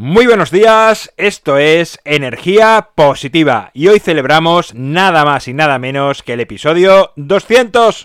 Muy buenos días, esto es Energía Positiva y hoy celebramos nada más y nada menos que el episodio 200.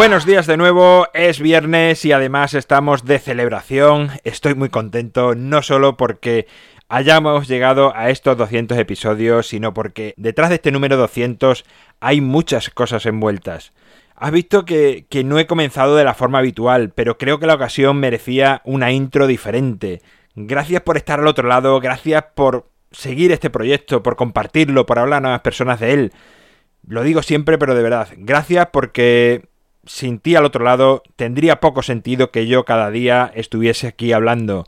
Buenos días de nuevo, es viernes y además estamos de celebración. Estoy muy contento, no solo porque hayamos llegado a estos 200 episodios, sino porque detrás de este número 200 hay muchas cosas envueltas. Has visto que, que no he comenzado de la forma habitual, pero creo que la ocasión merecía una intro diferente. Gracias por estar al otro lado, gracias por seguir este proyecto, por compartirlo, por hablar a nuevas personas de él. Lo digo siempre, pero de verdad, gracias porque sin ti al otro lado tendría poco sentido que yo cada día estuviese aquí hablando.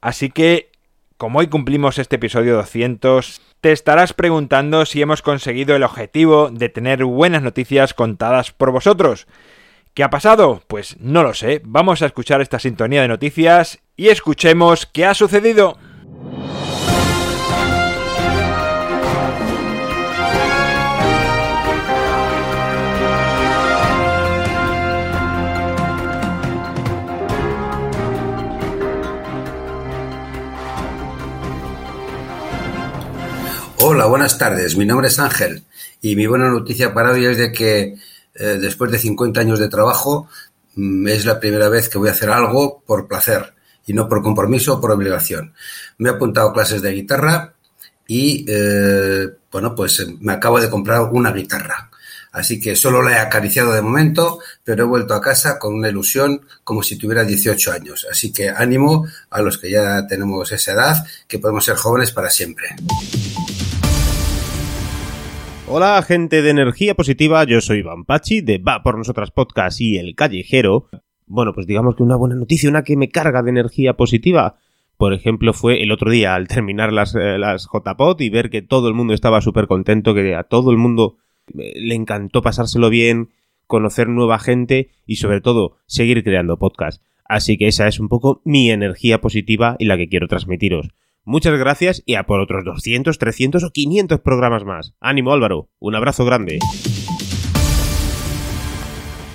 Así que, como hoy cumplimos este episodio 200, te estarás preguntando si hemos conseguido el objetivo de tener buenas noticias contadas por vosotros. ¿Qué ha pasado? Pues no lo sé. Vamos a escuchar esta sintonía de noticias y escuchemos qué ha sucedido. Hola, buenas tardes. Mi nombre es Ángel y mi buena noticia para hoy es de que eh, después de 50 años de trabajo mm, es la primera vez que voy a hacer algo por placer y no por compromiso o por obligación. Me he apuntado clases de guitarra y eh, bueno, pues eh, me acabo de comprar una guitarra. Así que solo la he acariciado de momento, pero he vuelto a casa con una ilusión como si tuviera 18 años. Así que ánimo a los que ya tenemos esa edad, que podemos ser jóvenes para siempre. Hola, gente de energía positiva, yo soy Iván Pachi de Va por Nosotras Podcast y El Callejero. Bueno, pues digamos que una buena noticia, una que me carga de energía positiva. Por ejemplo, fue el otro día al terminar las, eh, las JPOT y ver que todo el mundo estaba súper contento, que a todo el mundo eh, le encantó pasárselo bien, conocer nueva gente y sobre todo seguir creando podcast. Así que esa es un poco mi energía positiva y la que quiero transmitiros. Muchas gracias y a por otros 200, 300 o 500 programas más. Ánimo Álvaro, un abrazo grande.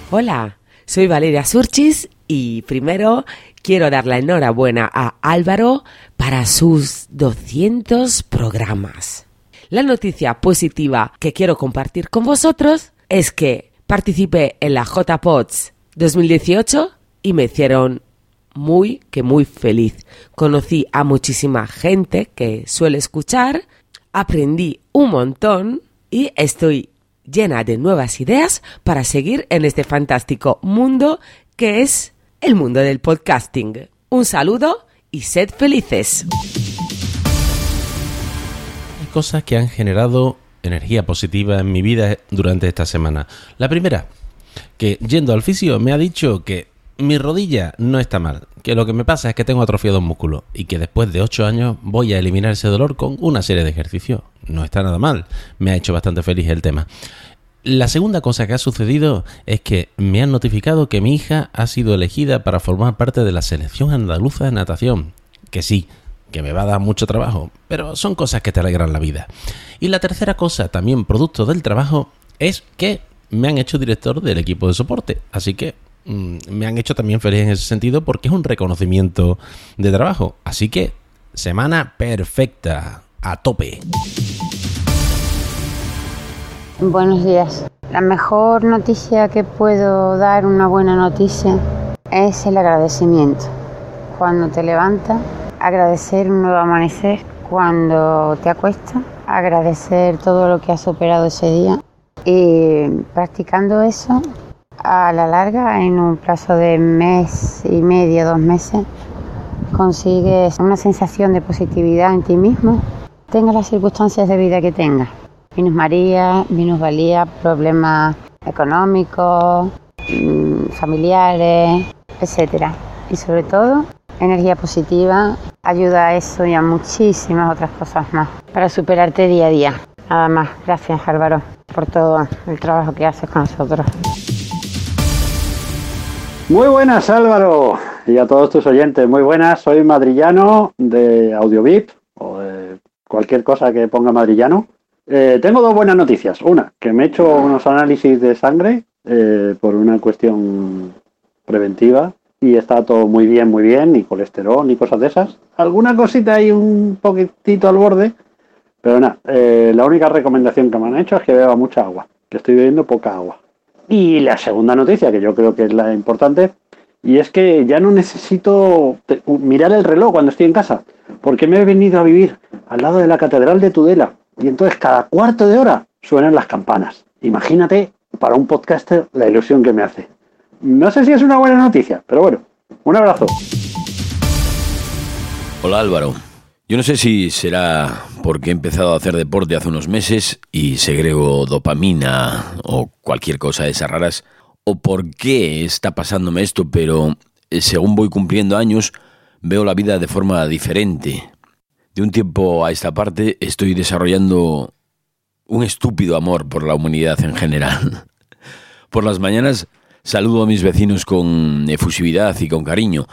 Hola, soy Valeria Surchis y primero quiero dar la enhorabuena a Álvaro para sus 200 programas. La noticia positiva que quiero compartir con vosotros es que participé en la JPOTS 2018 y me hicieron muy, que muy feliz. Conocí a muchísima gente que suele escuchar, aprendí un montón y estoy llena de nuevas ideas para seguir en este fantástico mundo que es el mundo del podcasting. Un saludo y sed felices. Hay cosas que han generado energía positiva en mi vida durante esta semana. La primera, que yendo al fisio me ha dicho que mi rodilla no está mal, que lo que me pasa es que tengo atrofiado un músculo y que después de 8 años voy a eliminar ese dolor con una serie de ejercicios. No está nada mal, me ha hecho bastante feliz el tema. La segunda cosa que ha sucedido es que me han notificado que mi hija ha sido elegida para formar parte de la selección andaluza de natación. Que sí, que me va a dar mucho trabajo, pero son cosas que te alegran la vida. Y la tercera cosa, también producto del trabajo, es que me han hecho director del equipo de soporte. Así que me han hecho también feliz en ese sentido porque es un reconocimiento de trabajo. Así que, semana perfecta, a tope. Buenos días. La mejor noticia que puedo dar, una buena noticia, es el agradecimiento. Cuando te levantas, agradecer un nuevo amanecer. Cuando te acuestas, agradecer todo lo que has superado ese día. Y practicando eso, a la larga, en un plazo de mes y medio, dos meses, consigues una sensación de positividad en ti mismo, tengas las circunstancias de vida que tengas. Minus María, minus Valía, problemas económicos, mm, familiares, etc. Y sobre todo, energía positiva ayuda a eso y a muchísimas otras cosas más para superarte día a día. Nada más. Gracias Álvaro por todo el trabajo que haces con nosotros. Muy buenas Álvaro y a todos tus oyentes, muy buenas, soy madrillano de AudioVip o de cualquier cosa que ponga madrillano. Eh, tengo dos buenas noticias. Una, que me he hecho unos análisis de sangre eh, por una cuestión preventiva y está todo muy bien, muy bien, ni colesterol, ni cosas de esas. Alguna cosita ahí un poquitito al borde, pero nada, eh, la única recomendación que me han hecho es que beba mucha agua, que estoy bebiendo poca agua. Y la segunda noticia, que yo creo que es la importante, y es que ya no necesito mirar el reloj cuando estoy en casa, porque me he venido a vivir al lado de la Catedral de Tudela, y entonces cada cuarto de hora suenan las campanas. Imagínate para un podcaster la ilusión que me hace. No sé si es una buena noticia, pero bueno, un abrazo. Hola Álvaro. Yo no sé si será porque he empezado a hacer deporte hace unos meses y segrego dopamina o cualquier cosa de esas raras, o por qué está pasándome esto, pero eh, según voy cumpliendo años, veo la vida de forma diferente. De un tiempo a esta parte estoy desarrollando un estúpido amor por la humanidad en general. Por las mañanas saludo a mis vecinos con efusividad y con cariño.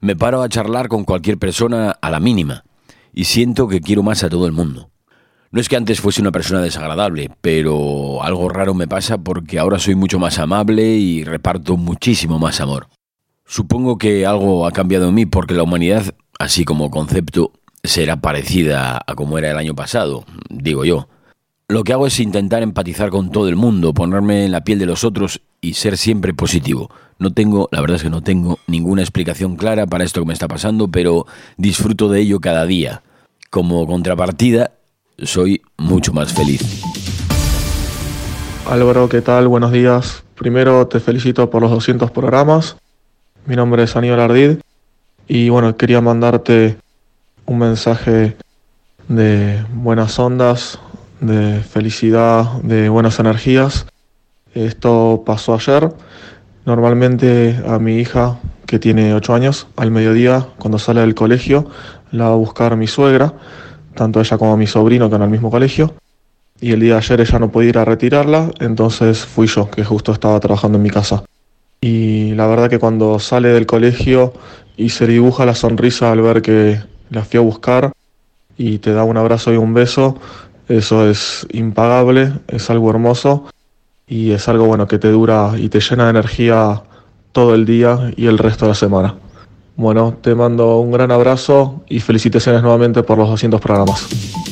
Me paro a charlar con cualquier persona a la mínima y siento que quiero más a todo el mundo. No es que antes fuese una persona desagradable, pero algo raro me pasa porque ahora soy mucho más amable y reparto muchísimo más amor. Supongo que algo ha cambiado en mí porque la humanidad, así como concepto, será parecida a como era el año pasado, digo yo. Lo que hago es intentar empatizar con todo el mundo, ponerme en la piel de los otros y ser siempre positivo. No tengo, la verdad es que no tengo ninguna explicación clara para esto que me está pasando, pero disfruto de ello cada día. Como contrapartida, soy mucho más feliz. Álvaro, ¿qué tal? Buenos días. Primero te felicito por los 200 programas. Mi nombre es Aníbal Ardid y bueno, quería mandarte un mensaje de buenas ondas, de felicidad, de buenas energías. Esto pasó ayer Normalmente a mi hija, que tiene 8 años, al mediodía, cuando sale del colegio, la va a buscar mi suegra, tanto ella como mi sobrino que en el mismo colegio. Y el día de ayer ella no podía ir a retirarla, entonces fui yo, que justo estaba trabajando en mi casa. Y la verdad que cuando sale del colegio y se dibuja la sonrisa al ver que la fui a buscar y te da un abrazo y un beso, eso es impagable, es algo hermoso y es algo bueno que te dura y te llena de energía todo el día y el resto de la semana. Bueno, te mando un gran abrazo y felicitaciones nuevamente por los 200 programas.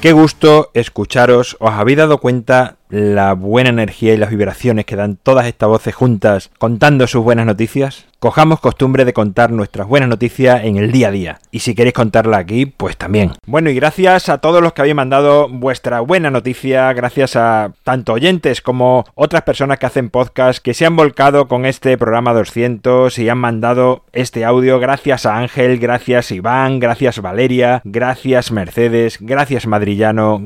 Qué gusto escucharos. ¿Os habéis dado cuenta la buena energía y las vibraciones que dan todas estas voces juntas contando sus buenas noticias? Cojamos costumbre de contar nuestras buenas noticias en el día a día. Y si queréis contarla aquí, pues también. Bueno, y gracias a todos los que habéis mandado vuestra buena noticia, gracias a tanto oyentes como otras personas que hacen podcast que se han volcado con este programa 200 y han mandado este audio. Gracias a Ángel, gracias Iván, gracias Valeria, gracias Mercedes, gracias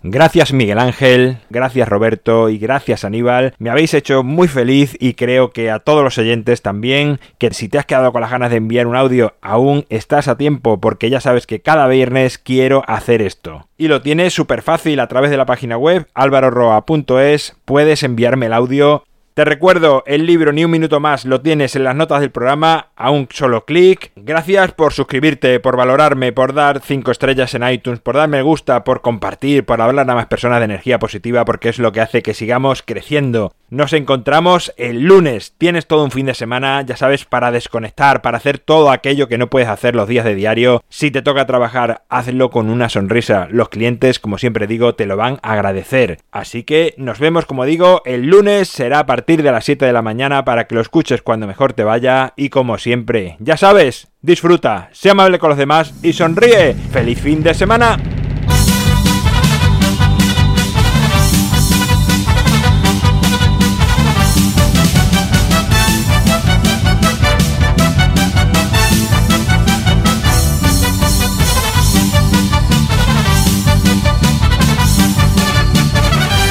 Gracias Miguel Ángel, gracias Roberto y gracias Aníbal. Me habéis hecho muy feliz y creo que a todos los oyentes también que si te has quedado con las ganas de enviar un audio, aún estás a tiempo porque ya sabes que cada viernes quiero hacer esto. Y lo tienes súper fácil a través de la página web alvaroroa.es, puedes enviarme el audio te recuerdo, el libro Ni un minuto más lo tienes en las notas del programa a un solo clic. Gracias por suscribirte, por valorarme, por dar 5 estrellas en iTunes, por darme gusta, por compartir, por hablar a más personas de energía positiva, porque es lo que hace que sigamos creciendo. Nos encontramos el lunes. Tienes todo un fin de semana, ya sabes, para desconectar, para hacer todo aquello que no puedes hacer los días de diario. Si te toca trabajar, hazlo con una sonrisa. Los clientes, como siempre digo, te lo van a agradecer. Así que nos vemos, como digo, el lunes será a partir de las 7 de la mañana para que lo escuches cuando mejor te vaya. Y como siempre, ya sabes, disfruta, sea amable con los demás y sonríe. ¡Feliz fin de semana!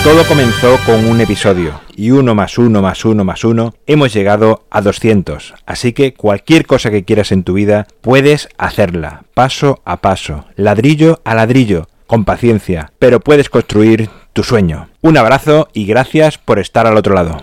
Todo comenzó con un episodio y uno más uno más uno más uno hemos llegado a 200. Así que cualquier cosa que quieras en tu vida puedes hacerla paso a paso, ladrillo a ladrillo, con paciencia, pero puedes construir tu sueño. Un abrazo y gracias por estar al otro lado.